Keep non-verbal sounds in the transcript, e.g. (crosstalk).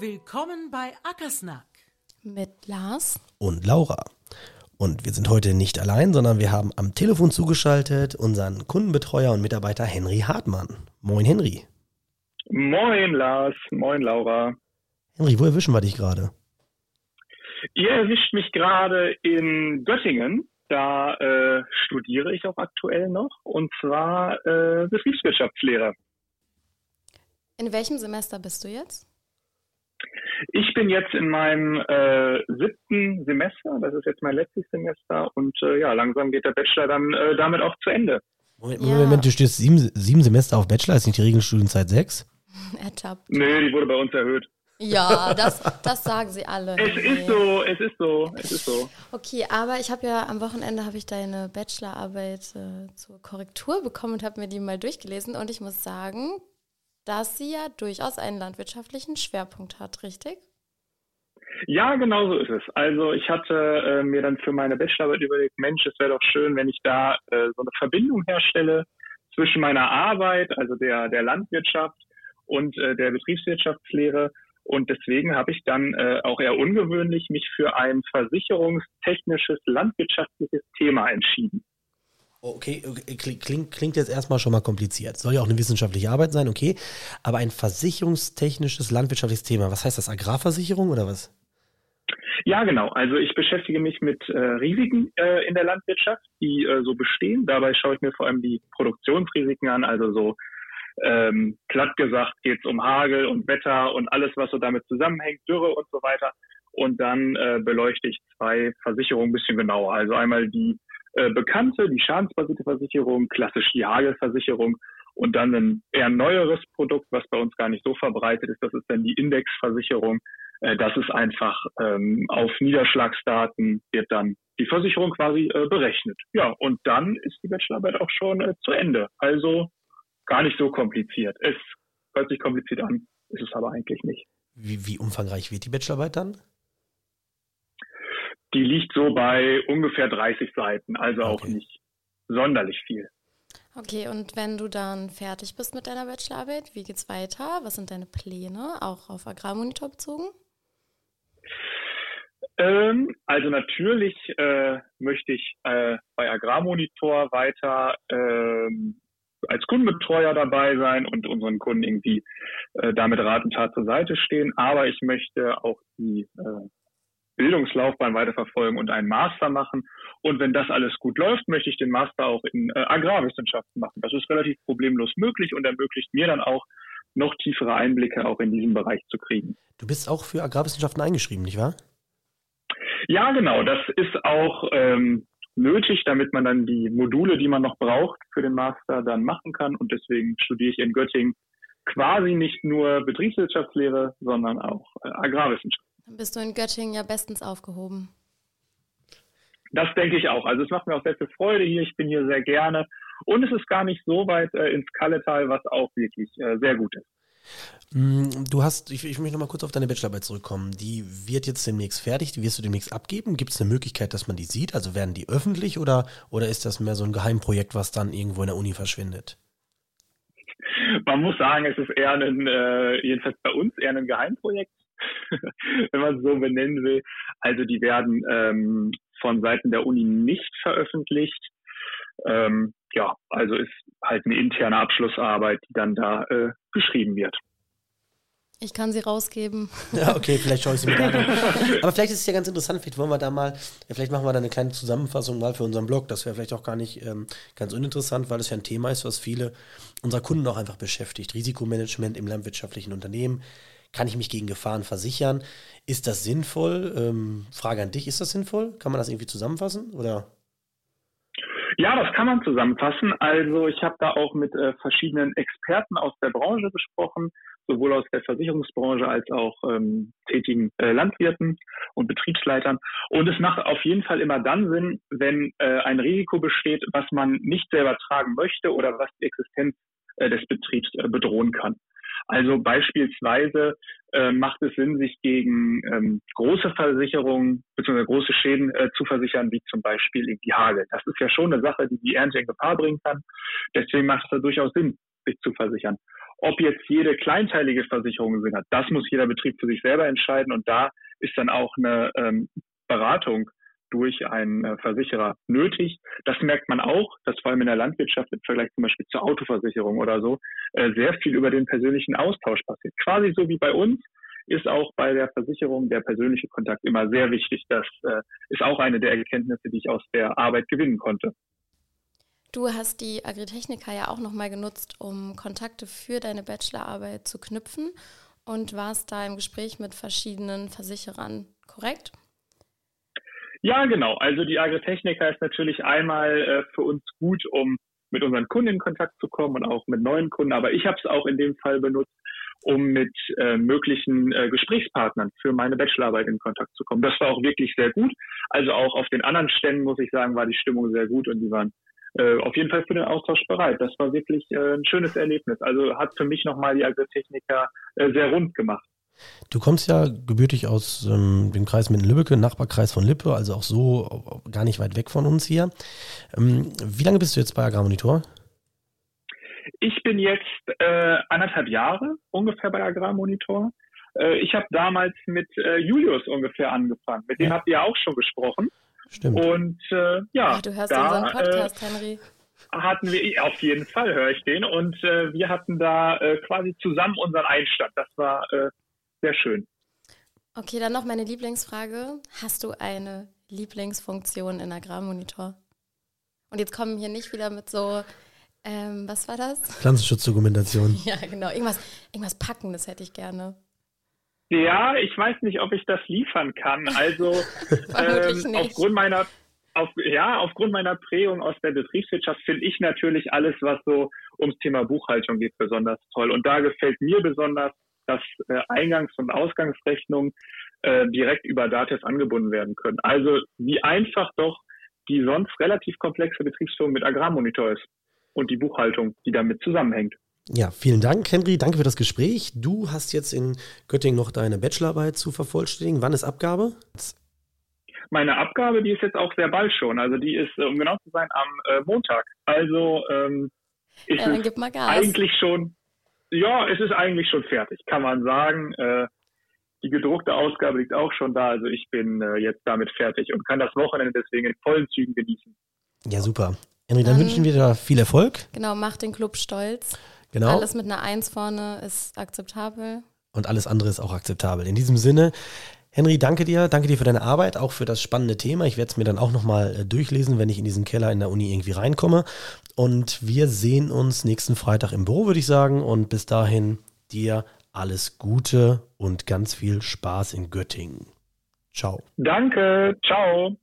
Willkommen bei Ackersnack. Mit Lars. und Laura. Und wir sind heute nicht allein, sondern wir haben am Telefon zugeschaltet unseren Kundenbetreuer und Mitarbeiter Henry Hartmann. Moin Henry. Moin Lars, moin Laura. Henry, wo erwischen wir dich gerade? Ihr erwischt mich gerade in Göttingen. Da äh, studiere ich auch aktuell noch und zwar äh, Betriebswirtschaftslehre. In welchem Semester bist du jetzt? Ich bin jetzt in meinem äh, siebten Semester, das ist jetzt mein letztes Semester und äh, ja, langsam geht der Bachelor dann äh, damit auch zu Ende. Moment, Ja. Moment, du stehst sieben, sieben Semester auf Bachelor, ist nicht die Regelstudienzeit sechs? (laughs) Ertappt. Nö, die wurde bei uns erhöht. Ja, das, das sagen sie alle. Es ist so, es ist so, es ist so. Okay, aber ich habe ja am Wochenende habe ich deine Bachelorarbeit äh, zur Korrektur bekommen und habe mir die mal durchgelesen und ich muss sagen, dass sie ja durchaus einen landwirtschaftlichen Schwerpunkt hat, richtig? Ja, genau so ist es. Also ich hatte äh, mir dann für meine Bachelorarbeit überlegt, Mensch, es wäre doch schön, wenn ich da äh, so eine Verbindung herstelle zwischen meiner Arbeit, also der, der Landwirtschaft und äh, der Betriebswirtschaftslehre. Und deswegen habe ich dann äh, auch eher ungewöhnlich mich für ein versicherungstechnisches landwirtschaftliches Thema entschieden. Oh, Okay, klingt, klingt jetzt erstmal schon mal kompliziert. Soll ja auch eine wissenschaftliche Arbeit sein, okay. Aber ein versicherungstechnisches landwirtschaftliches Thema, was heißt das? Agrarversicherung oder was? Ja, genau. Also ich beschäftige mich mit äh, Risiken äh, in der Landwirtschaft, die äh, so bestehen. Dabei schaue ich mir vor allem die Produktionsrisiken an, also so ähm, platt gesagt geht es um Hagel und Wetter und alles, was so damit zusammenhängt, Dürre und so weiter. Und dann äh, beleuchte ich zwei Versicherungen ein bisschen genauer. Also einmal die äh, bekannte, die schadensbasierte Versicherung, klassisch die Hagelversicherung und dann ein eher neueres Produkt, was bei uns gar nicht so verbreitet ist, das ist dann die Indexversicherung. Äh, das ist einfach ähm, auf Niederschlagsdaten wird dann die Versicherung quasi äh, berechnet. Ja, und dann ist die Bachelorarbeit auch schon äh, zu Ende. Also gar nicht so kompliziert. Es hört sich kompliziert an, ist es aber eigentlich nicht. Wie, wie umfangreich wird die Bachelorarbeit dann? Die liegt so bei ungefähr 30 Seiten, also auch Okay. nicht sonderlich viel. Okay, und wenn du dann fertig bist mit deiner Bachelorarbeit, wie geht's weiter? Was sind deine Pläne, auch auf Agrarmonitor bezogen? Ähm, also natürlich äh, möchte ich äh, bei Agrarmonitor weiter ähm, als Kundenbetreuer dabei sein und unseren Kunden irgendwie äh, damit Rat und Tat zur Seite stehen. Aber ich möchte auch die äh, Bildungslaufbahn weiterverfolgen und einen Master machen. Und wenn das alles gut läuft, möchte ich den Master auch in äh, Agrarwissenschaften machen. Das ist relativ problemlos möglich und ermöglicht mir dann auch noch tiefere Einblicke auch in diesem Bereich zu kriegen. Du bist auch für Agrarwissenschaften eingeschrieben, nicht wahr? Ja, genau. Das ist auch ähm, nötig, damit man dann die Module, die man noch braucht für den Master, dann machen kann. Und deswegen studiere ich in Göttingen quasi nicht nur Betriebswirtschaftslehre, sondern auch äh, Agrarwissenschaft. Dann bist du in Göttingen ja bestens aufgehoben. Das denke ich auch. Also es macht mir auch sehr viel Freude hier. Ich bin hier sehr gerne. Und es ist gar nicht so weit äh, ins Kalletal, was auch wirklich äh, sehr gut ist. Mm, Du hast, ich, ich möchte noch mal kurz auf deine Bachelorarbeit zurückkommen. Die wird jetzt demnächst fertig, die wirst du demnächst abgeben. Gibt es eine Möglichkeit, dass man die sieht? Also werden die öffentlich oder, oder ist das mehr so ein Geheimprojekt, was dann irgendwo in der Uni verschwindet? Man muss sagen, es ist eher ein, äh, jedenfalls bei uns eher ein Geheimprojekt, (laughs) wenn man es so benennen will. Also die werden ähm, von Seiten der Uni nicht veröffentlicht. Ähm, ja, also ist halt eine interne Abschlussarbeit, die dann da äh, geschrieben wird. Ich kann sie rausgeben. (laughs) Ja, okay, vielleicht schaue ich sie mir an. Aber vielleicht ist es ja ganz interessant, vielleicht wollen wir da mal, ja, vielleicht machen wir da eine kleine Zusammenfassung mal für unseren Blog. Das wäre vielleicht auch gar nicht ähm, ganz uninteressant, weil es ja ein Thema ist, was viele unserer Kunden auch einfach beschäftigt. Risikomanagement im landwirtschaftlichen Unternehmen. Kann ich mich gegen Gefahren versichern? Ist das sinnvoll? Ähm, Frage an dich, ist das sinnvoll? Kann man das irgendwie zusammenfassen? Oder? Ja, das kann man zusammenfassen. Also ich habe da auch mit äh, verschiedenen Experten aus der Branche gesprochen, sowohl aus der Versicherungsbranche als auch ähm, tätigen äh, Landwirten und Betriebsleitern. Und es macht auf jeden Fall immer dann Sinn, wenn äh, ein Risiko besteht, was man nicht selber tragen möchte oder was die Existenz äh, des Betriebs äh, bedrohen kann. Also beispielsweise äh, macht es Sinn, sich gegen ähm, große Versicherungen bzw. große Schäden äh, zu versichern, wie zum Beispiel irgendwie Hagel. Das ist ja schon eine Sache, die die Ernte in Gefahr bringen kann. Deswegen macht es da durchaus Sinn, sich zu versichern. Ob jetzt jede kleinteilige Versicherung Sinn hat, das muss jeder Betrieb für sich selber entscheiden und da ist dann auch eine ähm, Beratung durch einen äh, Versicherer nötig. Das merkt man auch, dass vor allem in der Landwirtschaft im Vergleich zum Beispiel zur Autoversicherung oder so äh, sehr viel über den persönlichen Austausch passiert. Quasi so wie bei uns ist auch bei der Versicherung der persönliche Kontakt immer sehr wichtig. Das äh, ist auch eine der Erkenntnisse, die ich aus der Arbeit gewinnen konnte. Du hast die Agritechnica ja auch nochmal genutzt, um Kontakte für deine Bachelorarbeit zu knüpfen und warst da im Gespräch mit verschiedenen Versicherern, korrekt? Ja, genau. Also die Agritechnica ist natürlich einmal äh, für uns gut, um mit unseren Kunden in Kontakt zu kommen und auch mit neuen Kunden. Aber ich habe es auch in dem Fall benutzt, um mit äh, möglichen äh, Gesprächspartnern für meine Bachelorarbeit in Kontakt zu kommen. Das war auch wirklich sehr gut. Also auch auf den anderen Ständen, muss ich sagen, war die Stimmung sehr gut und die waren äh, auf jeden Fall für den Austausch bereit. Das war wirklich äh, ein schönes Erlebnis. Also hat für mich nochmal die Agrotechniker äh, sehr rund gemacht. Du kommst ja gebürtig aus ähm, dem Kreis Minden-Lübbecke, Nachbarkreis von Lippe, also auch so gar nicht weit weg von uns hier. Ähm, wie lange bist du jetzt bei Agrarmonitor? Ich bin jetzt äh, anderthalb Jahre ungefähr bei Agrarmonitor. Äh, ich habe damals mit äh, Julius ungefähr angefangen. Mit dem habt ihr auch schon gesprochen. Stimmt. Und äh, ja, Ach, du hörst da, unseren Podcast, Henry. Hatten wir, auf jeden Fall höre ich den. Und äh, wir hatten da äh, quasi zusammen unseren Einstand. Das war äh, sehr schön. Okay, dann noch meine Lieblingsfrage. Hast du eine Lieblingsfunktion in Agrarmonitor? Und jetzt kommen hier nicht wieder mit so ähm, was war das? Pflanzenschutzdokumentation. (laughs) ja, genau. Irgendwas, irgendwas packen, das hätte ich gerne. Ja, ich weiß nicht, ob ich das liefern kann. Also (laughs) ähm, aufgrund meiner auf, ja, aufgrund meiner Prägung aus der Betriebswirtschaft finde ich natürlich alles, was so ums Thema Buchhaltung geht, besonders toll. Und da gefällt mir besonders, dass äh, Eingangs- und Ausgangsrechnungen äh, direkt über Datev angebunden werden können. Also wie einfach doch die sonst relativ komplexe Betriebsführung mit Agrarmonitor ist und die Buchhaltung, die damit zusammenhängt. Ja, vielen Dank, Henry. Danke für das Gespräch. Du hast jetzt in Göttingen noch deine Bachelorarbeit zu vervollständigen. Wann ist Abgabe? Meine Abgabe, die ist jetzt auch sehr bald schon. Also die ist, um genau zu sein, am äh, Montag. Also ähm, ist ja, es eigentlich schon, ja, es ist eigentlich schon fertig, kann man sagen. Äh, die gedruckte Ausgabe liegt auch schon da. Also ich bin äh, jetzt damit fertig und kann das Wochenende deswegen in vollen Zügen genießen. Ja, super. Henry, dann, dann wünschen wir dir viel Erfolg. Genau, mach den Club stolz. Genau. Alles mit einer Eins vorne ist akzeptabel. Und alles andere ist auch akzeptabel. In diesem Sinne, Henry, danke dir. Danke dir für deine Arbeit, auch für das spannende Thema. Ich werde es mir dann auch nochmal äh, durchlesen, wenn ich in diesen Keller in der Uni irgendwie reinkomme. Und wir sehen uns nächsten Freitag im Büro, würde ich sagen. Und bis dahin dir alles Gute und ganz viel Spaß in Göttingen. Ciao. Danke. Ciao.